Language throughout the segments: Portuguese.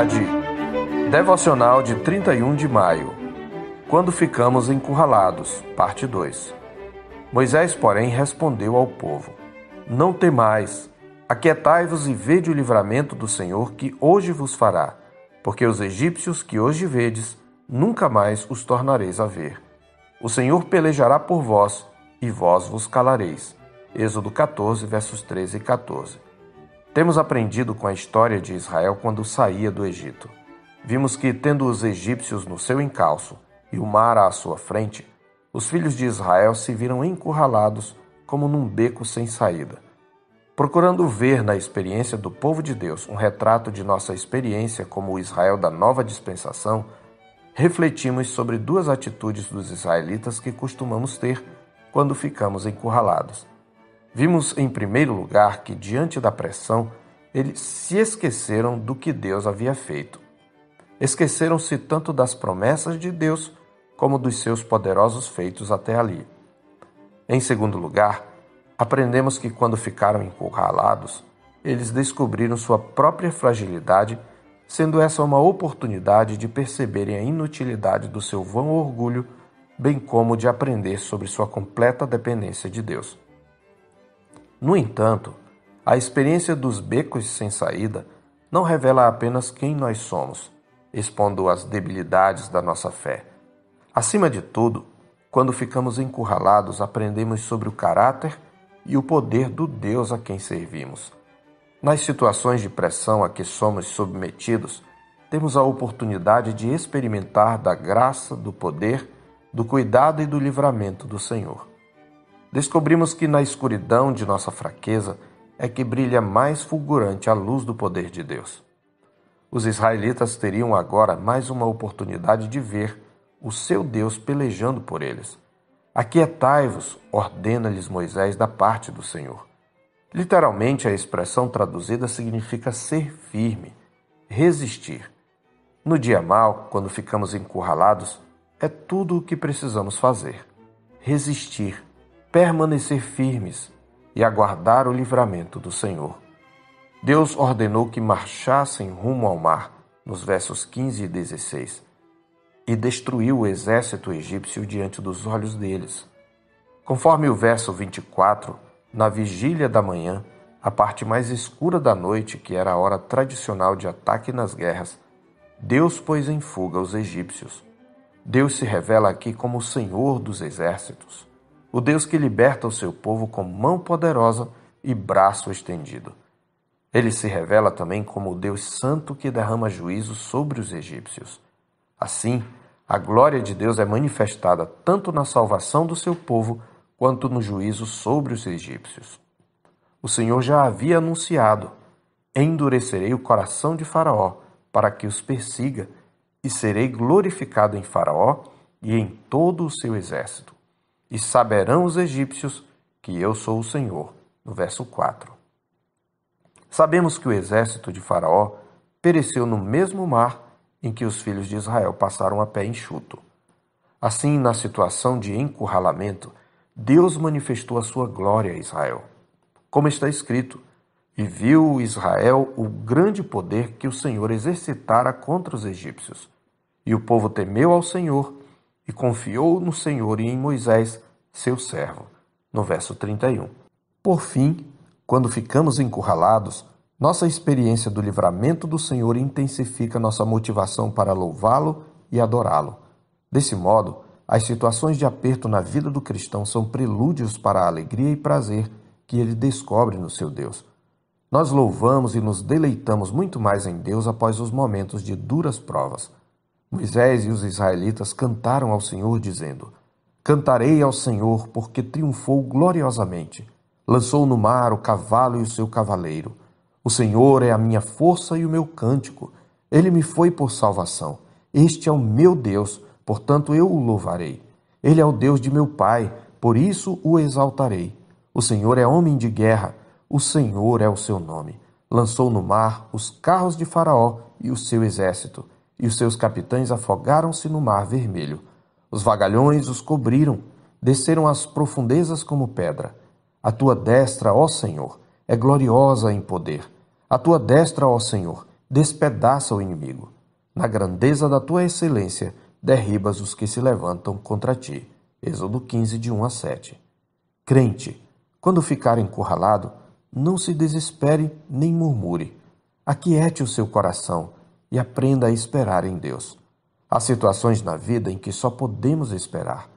tarde. Devocional de 31 de maio. Quando ficamos encurralados. Parte 2. Moisés, porém, respondeu ao povo: Não temais, aquietai-vos e vede o livramento do Senhor que hoje vos fará, porque os egípcios que hoje vedes, nunca mais os tornareis a ver. O Senhor pelejará por vós, e vós vos calareis. Êxodo 14, versos 13 e 14. Temos aprendido com a história de Israel quando saía do Egito. Vimos que, tendo os egípcios no seu encalço e o mar à sua frente, os filhos de Israel se viram encurralados como num beco sem saída. Procurando ver na experiência do povo de Deus um retrato de nossa experiência como o Israel da nova dispensação, refletimos sobre duas atitudes dos israelitas que costumamos ter quando ficamos encurralados. Vimos, em primeiro lugar, que, diante da pressão, eles se esqueceram do que Deus havia feito. Esqueceram-se tanto das promessas de Deus como dos seus poderosos feitos até ali. Em segundo lugar, aprendemos que, quando ficaram encurralados, eles descobriram sua própria fragilidade, sendo essa uma oportunidade de perceberem a inutilidade do seu vão orgulho, bem como de aprender sobre sua completa dependência de Deus. No entanto, a experiência dos becos sem saída não revela apenas quem nós somos, expondo as debilidades da nossa fé. Acima de tudo, quando ficamos encurralados, aprendemos sobre o caráter e o poder do Deus a quem servimos. Nas situações de pressão a que somos submetidos, temos a oportunidade de experimentar da graça, do poder, do cuidado e do livramento do Senhor descobrimos que na escuridão de nossa fraqueza é que brilha mais fulgurante a luz do poder de Deus. Os israelitas teriam agora mais uma oportunidade de ver o seu Deus pelejando por eles. Aquietai-vos, ordena-lhes Moisés da parte do Senhor. Literalmente, a expressão traduzida significa ser firme, resistir. No dia mal, quando ficamos encurralados, é tudo o que precisamos fazer: resistir permanecer firmes e aguardar o livramento do Senhor. Deus ordenou que marchassem rumo ao mar, nos versos 15 e 16, e destruiu o exército egípcio diante dos olhos deles. Conforme o verso 24, na vigília da manhã, a parte mais escura da noite, que era a hora tradicional de ataque nas guerras, Deus pôs em fuga os egípcios. Deus se revela aqui como o Senhor dos exércitos o Deus que liberta o seu povo com mão poderosa e braço estendido. Ele se revela também como o Deus santo que derrama juízo sobre os egípcios. Assim, a glória de Deus é manifestada tanto na salvação do seu povo quanto no juízo sobre os egípcios. O Senhor já havia anunciado: endurecerei o coração de Faraó para que os persiga, e serei glorificado em Faraó e em todo o seu exército e saberão os egípcios que eu sou o Senhor. No verso 4. Sabemos que o exército de Faraó pereceu no mesmo mar em que os filhos de Israel passaram a pé enxuto. Assim, na situação de encurralamento, Deus manifestou a sua glória a Israel. Como está escrito, e viu Israel o grande poder que o Senhor exercitara contra os egípcios. E o povo temeu ao Senhor e confiou no Senhor e em Moisés, seu servo. No verso 31. Por fim, quando ficamos encurralados, nossa experiência do livramento do Senhor intensifica nossa motivação para louvá-lo e adorá-lo. Desse modo, as situações de aperto na vida do cristão são prelúdios para a alegria e prazer que ele descobre no seu Deus. Nós louvamos e nos deleitamos muito mais em Deus após os momentos de duras provas. Moisés e os israelitas cantaram ao Senhor, dizendo: Cantarei ao Senhor, porque triunfou gloriosamente. Lançou no mar o cavalo e o seu cavaleiro. O Senhor é a minha força e o meu cântico. Ele me foi por salvação. Este é o meu Deus, portanto eu o louvarei. Ele é o Deus de meu pai, por isso o exaltarei. O Senhor é homem de guerra, o Senhor é o seu nome. Lançou no mar os carros de Faraó e o seu exército e os seus capitães afogaram-se no mar vermelho. Os vagalhões os cobriram, desceram às profundezas como pedra. A tua destra, ó Senhor, é gloriosa em poder. A tua destra, ó Senhor, despedaça o inimigo. Na grandeza da tua excelência, derribas os que se levantam contra ti. Êxodo 15, de 1 a 7. Crente, quando ficar encurralado, não se desespere nem murmure. Aquiete o seu coração e aprenda a esperar em Deus. Há situações na vida em que só podemos esperar.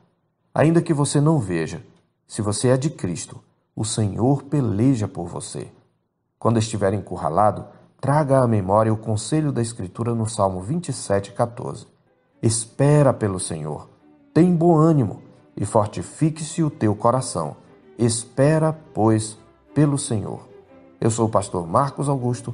Ainda que você não veja, se você é de Cristo, o Senhor peleja por você. Quando estiver encurralado, traga à memória o conselho da Escritura no Salmo 27, 14. Espera pelo Senhor, tem bom ânimo e fortifique-se o teu coração. Espera, pois, pelo Senhor. Eu sou o pastor Marcos Augusto,